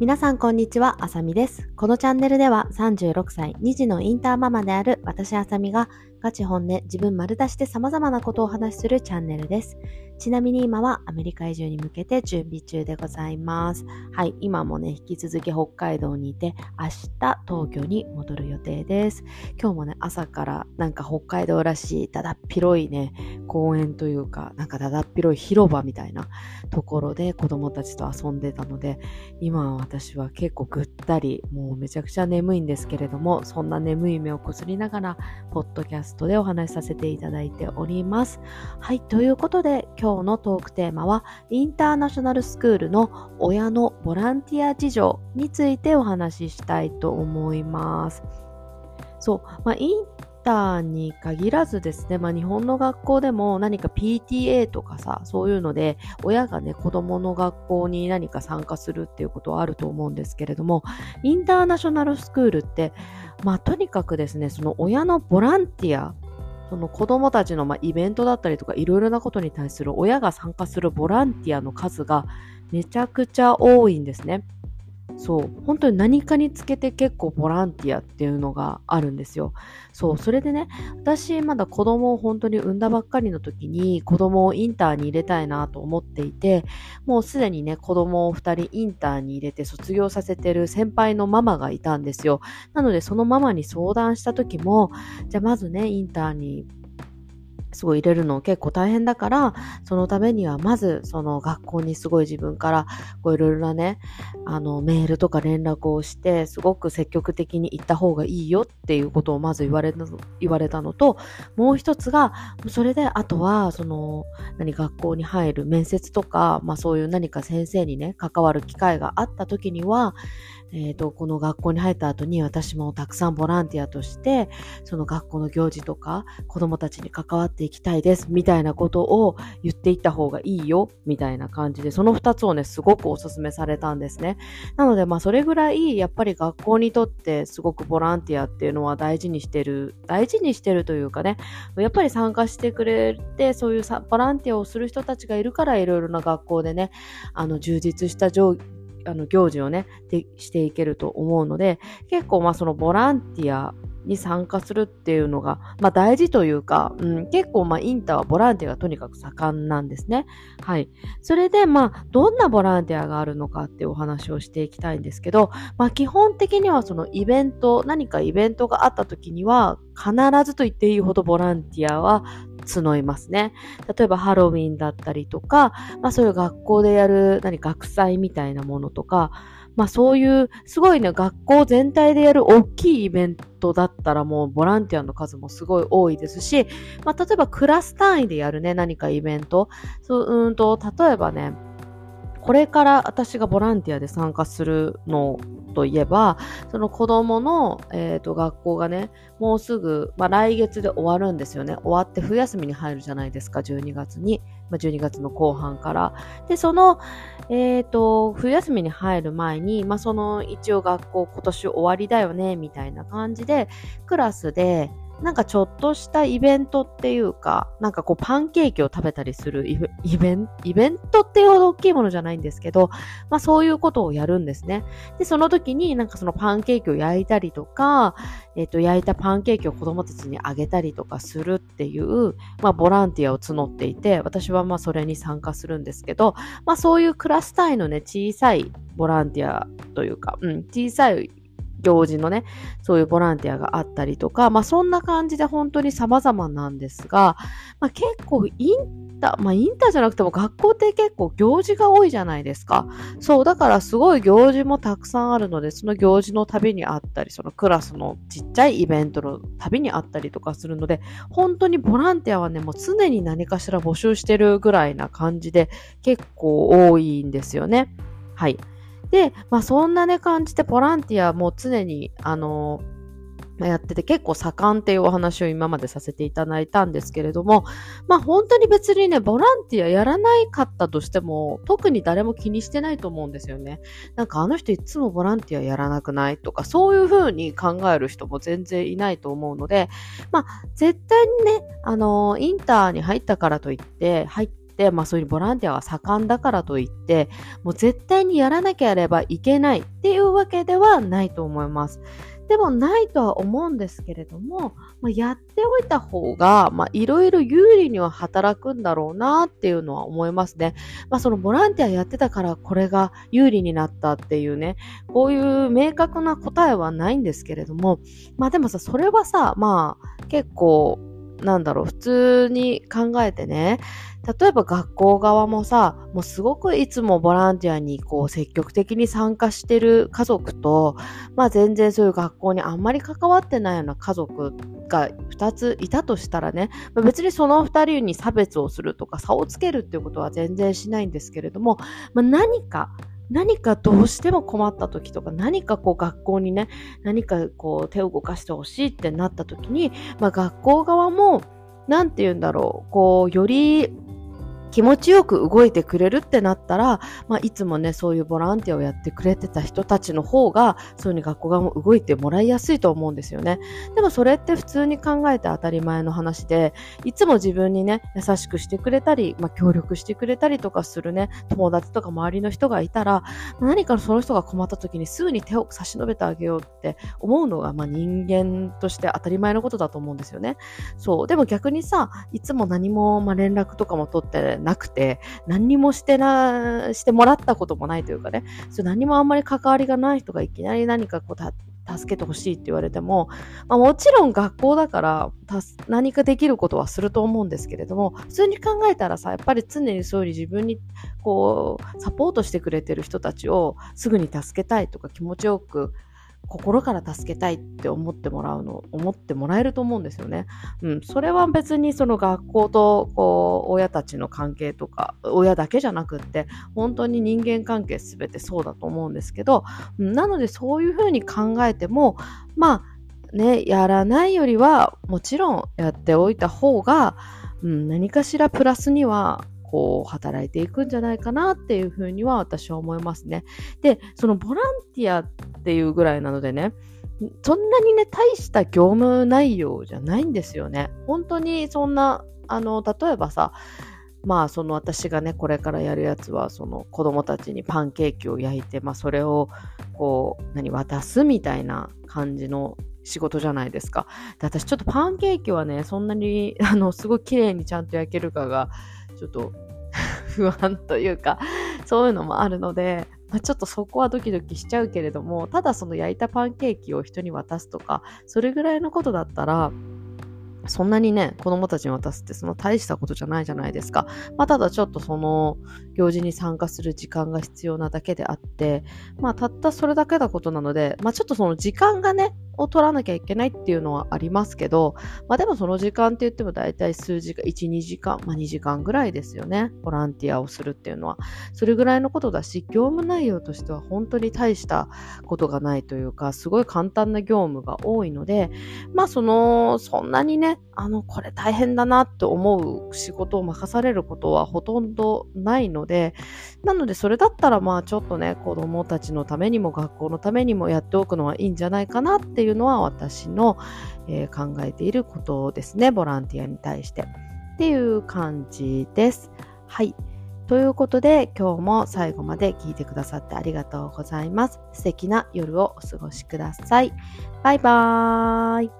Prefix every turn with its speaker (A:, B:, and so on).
A: 皆さんこんにちは、あさみです。このチャンネルでは36歳、2児のインターママである私あさみがガチ本音、自分丸出しで様々なことをお話しするチャンネルです。ちなみに今はアメリカ移住に向けて準備中でございます。はい、今もね、引き続き北海道にいて、明日東京に戻る予定です。今日もね、朝からなんか北海道らしいだだっ広いね、公園というか、なんかだだっ広い広場みたいなところで子供たちと遊んでたので、今私は結構ぐったり、もうめちゃくちゃ眠いんですけれども、そんな眠い目をこすりながら、ポッドキャストでお話しさせていただいております。はい、ということで今日今日のトークテーマは、インターナショナルスクールの親のボランティア事情についてお話ししたいと思います。そう、まあ、インターに限らずですね、まあ、日本の学校でも何か PTA とかさ、そういうので、親がね、子供の学校に何か参加するっていうことはあると思うんですけれども、インターナショナルスクールって、まあ、とにかくですね、その親のボランティアその子供たちのまイベントだったりとかいろいろなことに対する親が参加するボランティアの数がめちゃくちゃ多いんですね。そう、本当に何かにつけて結構ボランティアっていうのがあるんですよ。そう、それでね、私まだ子供を本当に産んだばっかりの時に子供をインターに入れたいなと思っていて、もうすでにね、子供を2人インターに入れて卒業させてる先輩のママがいたんですよ。なのでそのママに相談した時も、じゃあまずね、インターにすごい入れるの結構大変だから、そのためにはまずその学校にすごい自分からこういろいろなね、あのメールとか連絡をして、すごく積極的に行った方がいいよっていうことをまず言われた言われたのと、もう一つが、それであとはその何学校に入る面接とか、まあそういう何か先生にね、関わる機会があった時には、えっ、ー、と、この学校に入った後に私もたくさんボランティアとして、その学校の行事とか子供たちに関わっていきたいです、みたいなことを言っていった方がいいよ、みたいな感じで、その二つをね、すごくお勧めされたんですね。なので、まあ、それぐらい、やっぱり学校にとってすごくボランティアっていうのは大事にしてる、大事にしてるというかね、やっぱり参加してくれて、そういうボランティアをする人たちがいるから、いろいろな学校でね、あの、充実した状あの行事をねでしていけると思うので結構まあそのボランティアに参加するっていうのが、まあ、大事というか、うん、結構まあインターはボランティアがとにかく盛んなんですね。はい。それでまあどんなボランティアがあるのかっていうお話をしていきたいんですけど、まあ基本的にはそのイベント、何かイベントがあった時には必ずと言っていいほどボランティアは募いますね。例えばハロウィンだったりとか、まあそういう学校でやる何学祭みたいなものとか、まあそういう、すごいね、学校全体でやる大きいイベントだったらもうボランティアの数もすごい多いですし、まあ例えばクラス単位でやるね、何かイベント。そう、うんと、例えばね、これから私がボランティアで参加するのといえば、その子供の、えーと、学校がね、もうすぐ、まあ、来月で終わるんですよね。終わって冬休みに入るじゃないですか、12月に。まあ、12月の後半から。で、その、えっ、ー、と、冬休みに入る前に、まあ、その一応学校今年終わりだよね、みたいな感じで、クラスで、なんかちょっとしたイベントっていうか、なんかこうパンケーキを食べたりするイベント、イベントっていうほど大きいものじゃないんですけど、まあそういうことをやるんですね。で、その時になんかそのパンケーキを焼いたりとか、えっ、ー、と、焼いたパンケーキを子供たちにあげたりとかするっていう、まあボランティアを募っていて、私はまあそれに参加するんですけど、まあそういうクラス単位のね、小さいボランティアというか、うん、小さい行事のね、そういうボランティアがあったりとか、まあそんな感じで本当に様々なんですが、まあ結構インター、まあインターじゃなくても学校って結構行事が多いじゃないですか。そう、だからすごい行事もたくさんあるので、その行事の旅にあったり、そのクラスのちっちゃいイベントの旅にあったりとかするので、本当にボランティアはね、もう常に何かしら募集してるぐらいな感じで結構多いんですよね。はい。で、まあそんなね感じでボランティアも常に、あのやってて結構盛んっていうお話を今までさせていただいたんですけれども、まあ本当に別にね、ボランティアやらないかったとしても、特に誰も気にしてないと思うんですよね。なんかあの人いつもボランティアやらなくないとか、そういう風に考える人も全然いないと思うので、まあ絶対にね、あのインターに入ったからといって、入っ、まあそういうボランティアが盛んだからといって、もう絶対にやらなければいけないっていうわけではないと思います。でもないとは思うんですけれども、まあ、やっておいた方が、まあ、いろいろ有利には働くんだろうなっていうのは思いますね。まあ、そのボランティアやってたからこれが有利になったっていうね、こういう明確な答えはないんですけれども、まあでもさ、それはさ、まあ結構、なんだろう、普通に考えてね、例えば学校側もさ、もうすごくいつもボランティアにこう積極的に参加してる家族と、まあ全然そういう学校にあんまり関わってないような家族が2ついたとしたらね、まあ、別にその2人に差別をするとか差をつけるっていうことは全然しないんですけれども、まあ、何か何かどうしても困った時とか、何かこう学校にね、何かこう手を動かしてほしいってなった時に、まあ学校側も、なんて言うんだろう、こう、より気持ちよく動いてくれるってなったら、まあ、いつもね、そういうボランティアをやってくれてた人たちの方が、そういうふうに学校側も動いてもらいやすいと思うんですよね。でもそれって普通に考えて当たり前の話で、いつも自分にね、優しくしてくれたり、まあ、協力してくれたりとかするね、友達とか周りの人がいたら、何かその人が困った時にすぐに手を差し伸べてあげようって思うのが、まあ、人間として当たり前のことだと思うんですよね。そう。でも逆にさ、いつも何も、まあ、連絡とかも取ってなくて、何にもしてな、してもらったこともないというかね、そ何もあんまり関わりがない人がいきなり何かこう、助けてほしいって言われても、まあ、もちろん学校だから何かできることはすると思うんですけれども普通に考えたらさやっぱり常にそういう自分にこうサポートしてくれてる人たちをすぐに助けたいとか気持ちよく心から助けたいって思ってもらうの、思ってもらえると思うんですよね。うん。それは別にその学校と、こう、親たちの関係とか、親だけじゃなくって、本当に人間関係すべてそうだと思うんですけど、なのでそういうふうに考えても、まあ、ね、やらないよりは、もちろんやっておいた方が、うん、何かしらプラスにはこう働いていくんじゃないかなっていうふうには私は思いますね。で、そのボランティアっていうぐらいなのでね、そんなにね、大した業務内容じゃないんですよね。本当にそんな、あの、例えばさ、まあその私がねこれからやるやつはその子供たちにパンケーキを焼いて、まあ、それをこう何渡すみたいな感じの仕事じゃないですかで私ちょっとパンケーキはねそんなにあのすごい綺麗にちゃんと焼けるかがちょっと 不安というか、そういうのもあるので、まあ、ちょっとそこはドキドキしちゃうけれども、ただその焼いたパンケーキを人に渡すとか、それぐらいのことだったら、そんなにね、子供たちに渡すってその大したことじゃないじゃないですか。まあ、ただちょっとその行事に参加する時間が必要なだけであって、まあ、たったそれだけのことなので、まあ、ちょっとその時間がね、を取らなきゃいけないっていうのはありますけど、まあでもその時間って言っても大体数時間、1、2時間、まあ2時間ぐらいですよね。ボランティアをするっていうのは。それぐらいのことだし、業務内容としては本当に大したことがないというか、すごい簡単な業務が多いので、まあその、そんなにね、あの、これ大変だなって思う仕事を任されることはほとんどないので、なのでそれだったらまあちょっとね、子供たちのためにも学校のためにもやっておくのはいいんじゃないかなっていういうのは私の、えー、考えていることですね。ボランティアに対して。っていう感じです。はい。ということで今日も最後まで聞いてくださってありがとうございます。素敵な夜をお過ごしください。バイバーイ。